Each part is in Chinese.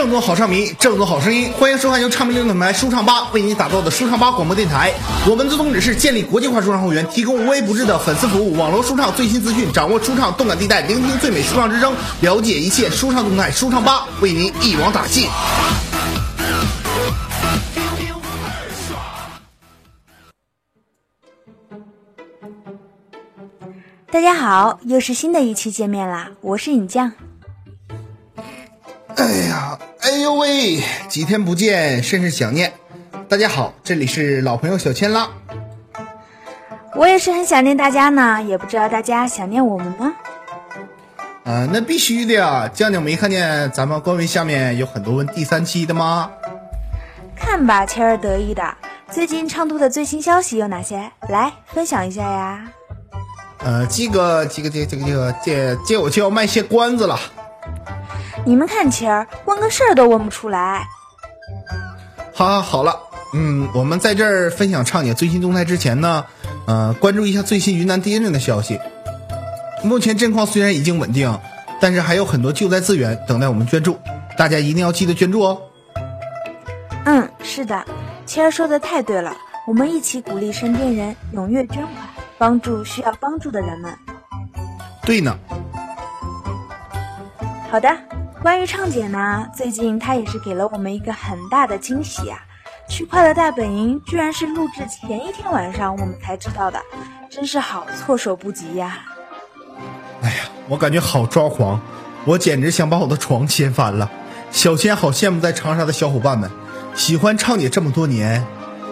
正宗好唱迷，正宗好声音，欢迎收看由唱迷流品牌舒畅吧为您打造的舒畅吧广播电台。我们的宗旨是建立国际化舒畅会员，提供无微不至的粉丝服务，网络舒畅最新资讯，掌握舒畅动感地带，聆听最美舒畅之声，了解一切舒畅动态。舒畅吧为您一网打尽。大家好，又是新的一期见面啦！我是尹酱。呦喂，几天不见，甚是想念。大家好，这里是老朋友小千啦。我也是很想念大家呢，也不知道大家想念我们吗？啊，那必须的呀！酱酱没看见咱们官微下面有很多问第三期的吗？看吧，谦儿得意的。最近唱度的最新消息有哪些？来分享一下呀。呃，这个这个这这个这个这这我就要卖些关子了。你们看谦儿问个事儿都问不出来。好，好，好了，嗯，我们在这儿分享畅姐最新动态之前呢，呃，关注一下最新云南地震的消息。目前震况虽然已经稳定，但是还有很多救灾资源等待我们捐助，大家一定要记得捐助哦。嗯，是的，谦儿说的太对了，我们一起鼓励身边人踊跃捐款。帮助需要帮助的人们。对呢。好的，关于畅姐呢，最近她也是给了我们一个很大的惊喜啊！去快乐大本营居然是录制前一天晚上我们才知道的，真是好措手不及呀！哎呀，我感觉好抓狂，我简直想把我的床掀翻了。小千好羡慕在长沙的小伙伴们，喜欢畅姐这么多年，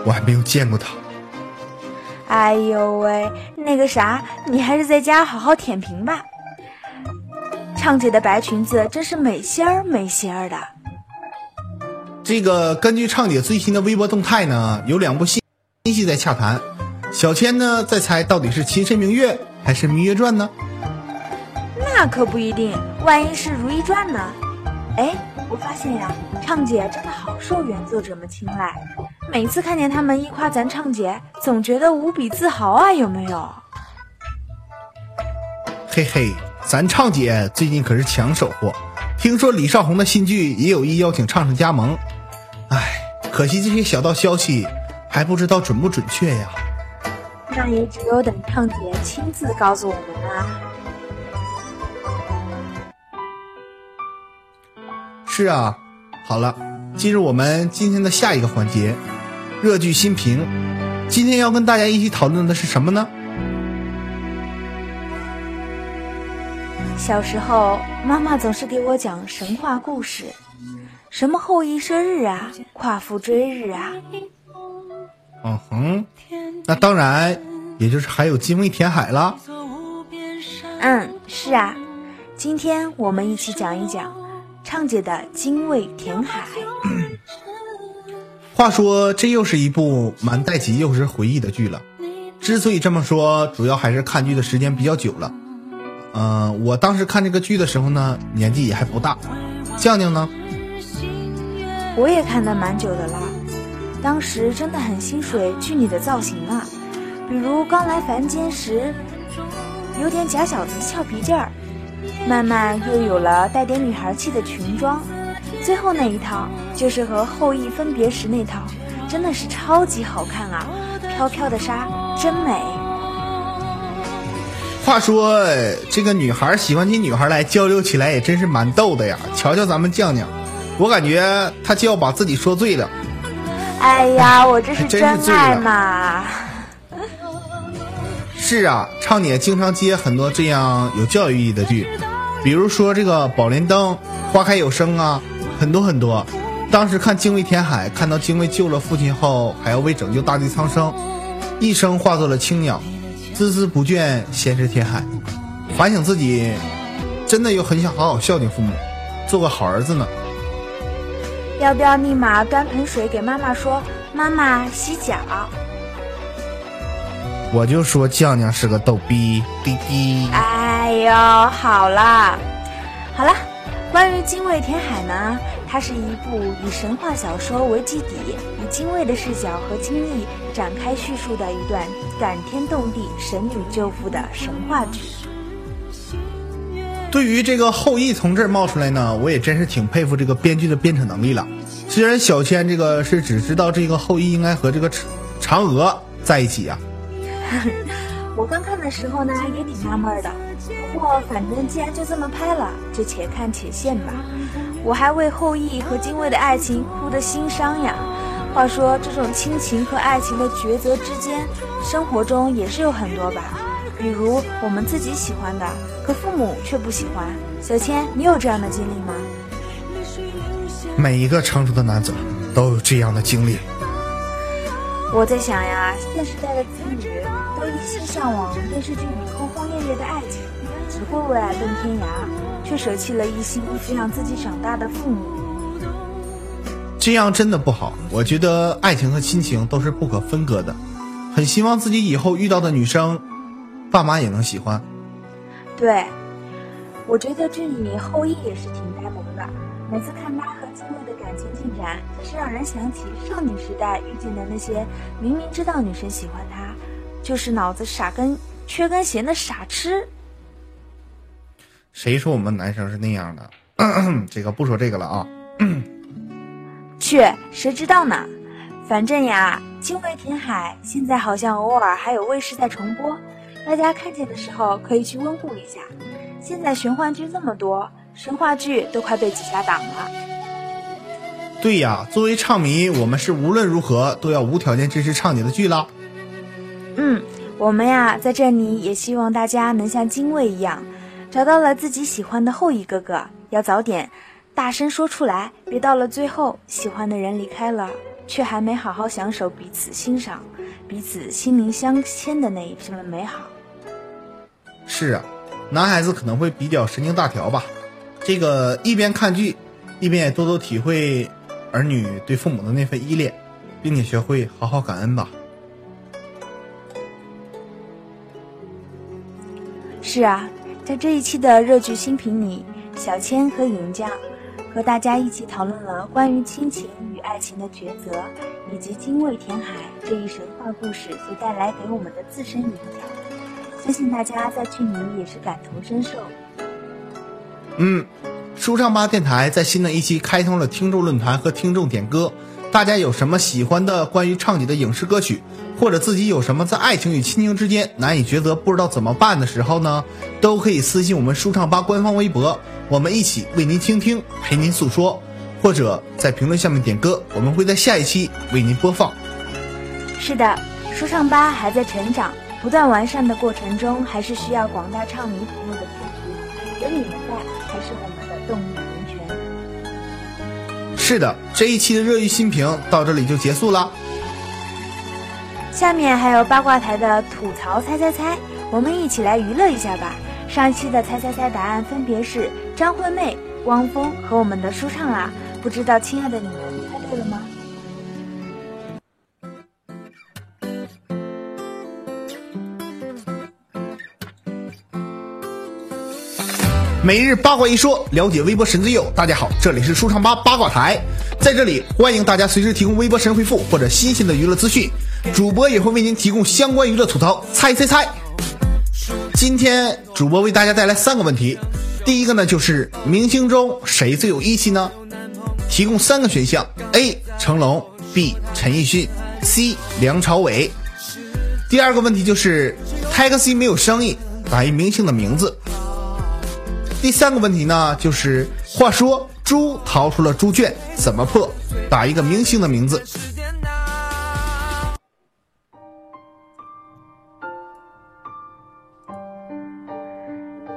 我还没有见过她。哎呦喂，那个啥，你还是在家好好舔屏吧。畅姐的白裙子真是美仙儿美仙儿的。这个根据畅姐最新的微博动态呢，有两部戏新戏在洽谈。小千呢在猜到底是《秦时明月》还是《明月传》呢？那可不一定，万一是《如懿传》呢？哎，我发现呀，畅姐真的好受原作者们青睐。每次看见他们一夸咱畅姐，总觉得无比自豪啊，有没有？嘿嘿，咱畅姐最近可是抢手货，听说李少红的新剧也有意邀请畅畅加盟。唉，可惜这些小道消息还不知道准不准确呀。那也只有等畅姐亲自告诉我们啦。是啊，好了，进入我们今天的下一个环节。热剧新评，今天要跟大家一起讨论的是什么呢？小时候，妈妈总是给我讲神话故事，什么后羿射日啊，夸父追日啊。嗯哼，那当然，也就是还有精卫填海了。嗯，是啊，今天我们一起讲一讲畅姐的精卫填海。话说，这又是一部蛮带起幼时回忆的剧了。之所以这么说，主要还是看剧的时间比较久了。嗯，我当时看这个剧的时候呢，年纪也还不大。酱酱呢？我也看的蛮久的啦。当时真的很心水剧里的造型啊，比如刚来凡间时，有点假小子俏皮劲儿，慢慢又有了带点女孩气的裙装。最后那一套就是和后羿分别时那套，真的是超级好看啊！飘飘的纱真美。话说这个女孩喜欢起女孩来交流起来也真是蛮逗的呀！瞧瞧咱们酱酱，我感觉她就要把自己说醉了。哎呀，我这是真爱嘛！是啊，畅姐经常接很多这样有教育意义的剧，比如说这个《宝莲灯》《花开有声》啊。很多很多，当时看精卫填海，看到精卫救了父亲后，还要为拯救大地苍生，一生化作了青鸟，孜孜不倦，先是填海。反省自己，真的又很想好好孝敬父母，做个好儿子呢。要不要立马端盆水给妈妈说：“妈妈洗脚？”我就说酱酱是个逗逼，滴滴。哎呦，好了，好了。关于精卫填海呢，它是一部以神话小说为基底，以精卫的视角和经历展开叙述的一段感天动地、神女救父的神话剧。对于这个后羿从这儿冒出来呢，我也真是挺佩服这个编剧的编扯能力了。虽然小千这个是只知道这个后羿应该和这个嫦娥在一起啊。我刚看的时候呢，也挺纳闷的。不过反正既然就这么拍了，就且看且现吧。我还为后羿和精卫的爱情哭得心伤呀。话说这种亲情和爱情的抉择之间，生活中也是有很多吧。比如我们自己喜欢的，可父母却不喜欢。小千，你有这样的经历吗？每一个成熟的男子都有这样的经历。我在想呀，现时代的子女都一心向往电视剧里轰轰烈烈的爱情，只会为爱奔天涯，却舍弃了一心抚养自己长大的父母。这样真的不好，我觉得爱情和亲情都是不可分割的。很希望自己以后遇到的女生，爸妈也能喜欢。对，我觉得这里后羿也是挺呆萌的。每次看他和精卫的感情进展，就是让人想起少女时代遇见的那些明明知道女生喜欢他，就是脑子傻根缺根弦的傻痴。谁说我们男生是那样的？这个不说这个了啊。去，谁知道呢？反正呀，《精卫填海》现在好像偶尔还有卫视在重播，大家看见的时候可以去温故一下。现在玄幻剧这么多，神话剧都快被挤下档了。对呀，作为唱迷，我们是无论如何都要无条件支持唱姐的剧了。嗯，我们呀，在这里也希望大家能像精卫一样，找到了自己喜欢的后羿哥哥，要早点。大声说出来，别到了最后，喜欢的人离开了，却还没好好享受彼此欣赏、彼此心灵相牵的那一份美好。是啊，男孩子可能会比较神经大条吧，这个一边看剧，一边也多多体会儿女对父母的那份依恋，并且学会好好感恩吧。是啊，在这一期的热剧新品里，小千和尹将。和大家一起讨论了关于亲情与爱情的抉择，以及精卫填海这一神话故事所带来给我们的自身影响。相信大家在剧里也是感同身受。嗯，舒畅吧电台在新的一期开通了听众论坛和听众点歌，大家有什么喜欢的关于畅姐的影视歌曲，或者自己有什么在爱情与亲情之间难以抉择、不知道怎么办的时候呢，都可以私信我们舒畅吧官方微博。我们一起为您倾听，陪您诉说，或者在评论下面点歌，我们会在下一期为您播放。是的，舒唱吧还在成长，不断完善的过程中，还是需要广大唱迷朋友的支持。有你们在，才是我们的动力。是的，这一期的热议新评到这里就结束了。下面还有八卦台的吐槽猜猜猜，我们一起来娱乐一下吧。上一期的猜猜猜答案分别是。张惠妹、汪峰和我们的舒畅啊，不知道亲爱的你们每日八卦一说，了解微博神最右。大家好，这里是舒畅吧八卦台，在这里欢迎大家随时提供微博神回复或者新鲜的娱乐资讯，主播也会为您提供相关娱乐吐槽。猜猜猜，今天主播为大家带来三个问题。第一个呢，就是明星中谁最有义气呢？提供三个选项：A. 成龙，B. 陈奕迅，C. 梁朝伟。第二个问题就是 taxi 没有生意，打一明星的名字。第三个问题呢，就是话说猪逃出了猪圈，怎么破？打一个明星的名字。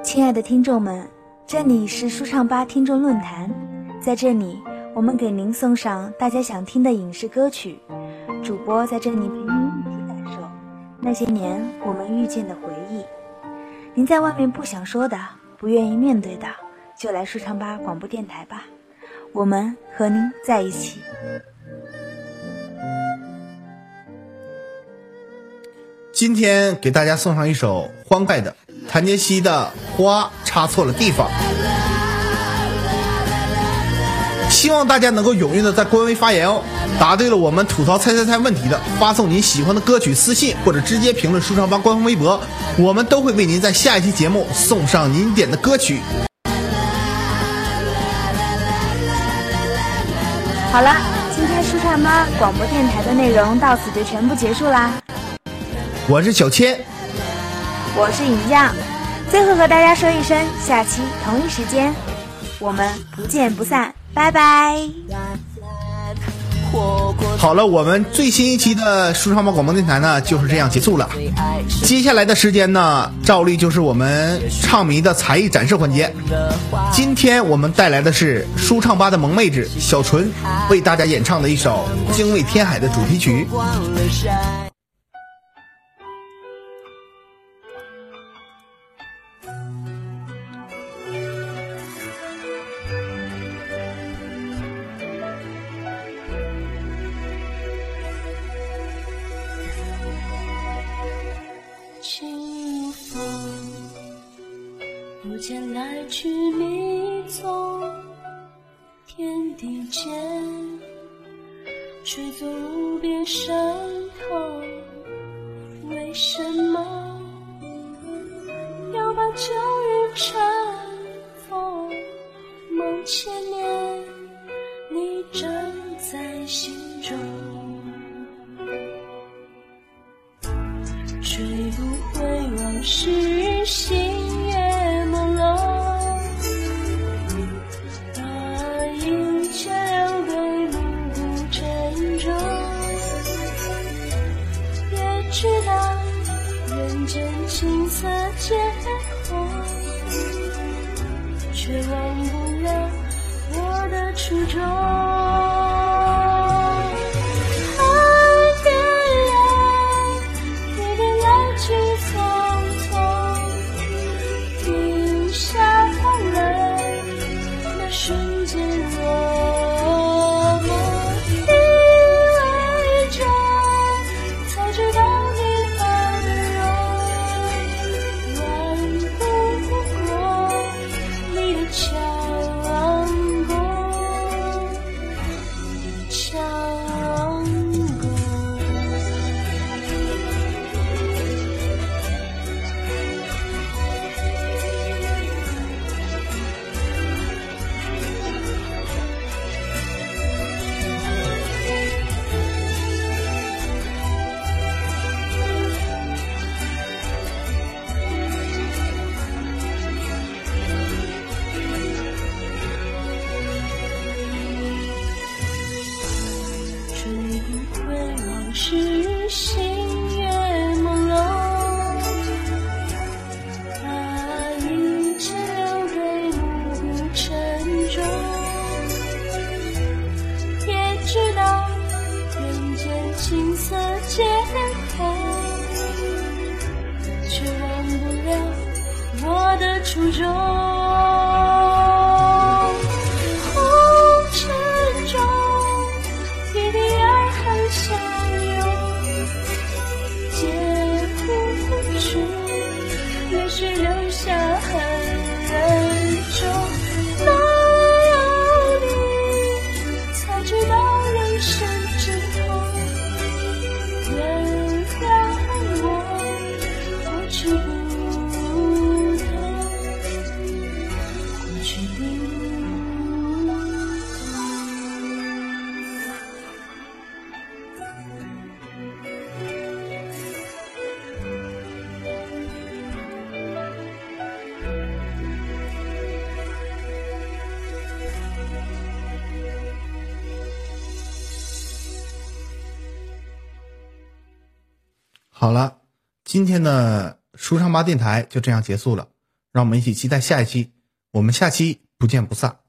亲爱的听众们。这里是舒畅吧听众论坛，在这里我们给您送上大家想听的影视歌曲，主播在这里陪您一起感受那些年我们遇见的回忆。您在外面不想说的、不愿意面对的，就来舒畅吧广播电台吧，我们和您在一起。今天给大家送上一首欢快的。谭杰希的花插错了地方，希望大家能够踊跃的在官微发言哦，答对了我们吐槽猜猜猜问题的，发送您喜欢的歌曲私信，或者直接评论舒畅帮官方微博，我们都会为您在下一期节目送上您点的歌曲。好了，今天舒畅妈广播电台的内容到此就全部结束啦。我是小千，我是尹酱，最后和大家说一声，下期同一时间，我们不见不散。拜拜。好了，我们最新一期的舒畅吧广播电台呢就是这样结束了。接下来的时间呢，照例就是我们唱迷的才艺展示环节。今天我们带来的是舒畅吧的萌妹子小纯为大家演唱的一首《精卫填海》的主题曲。间来去迷踪，天地间，吹走无边伤痛。为什么要把旧日尘封？梦千人间景色皆空，却忘不了我的初衷。初衷红尘中与滴爱恨相拥解不出泪水流下好了，今天的书上吧电台就这样结束了，让我们一起期待下一期，我们下期不见不散。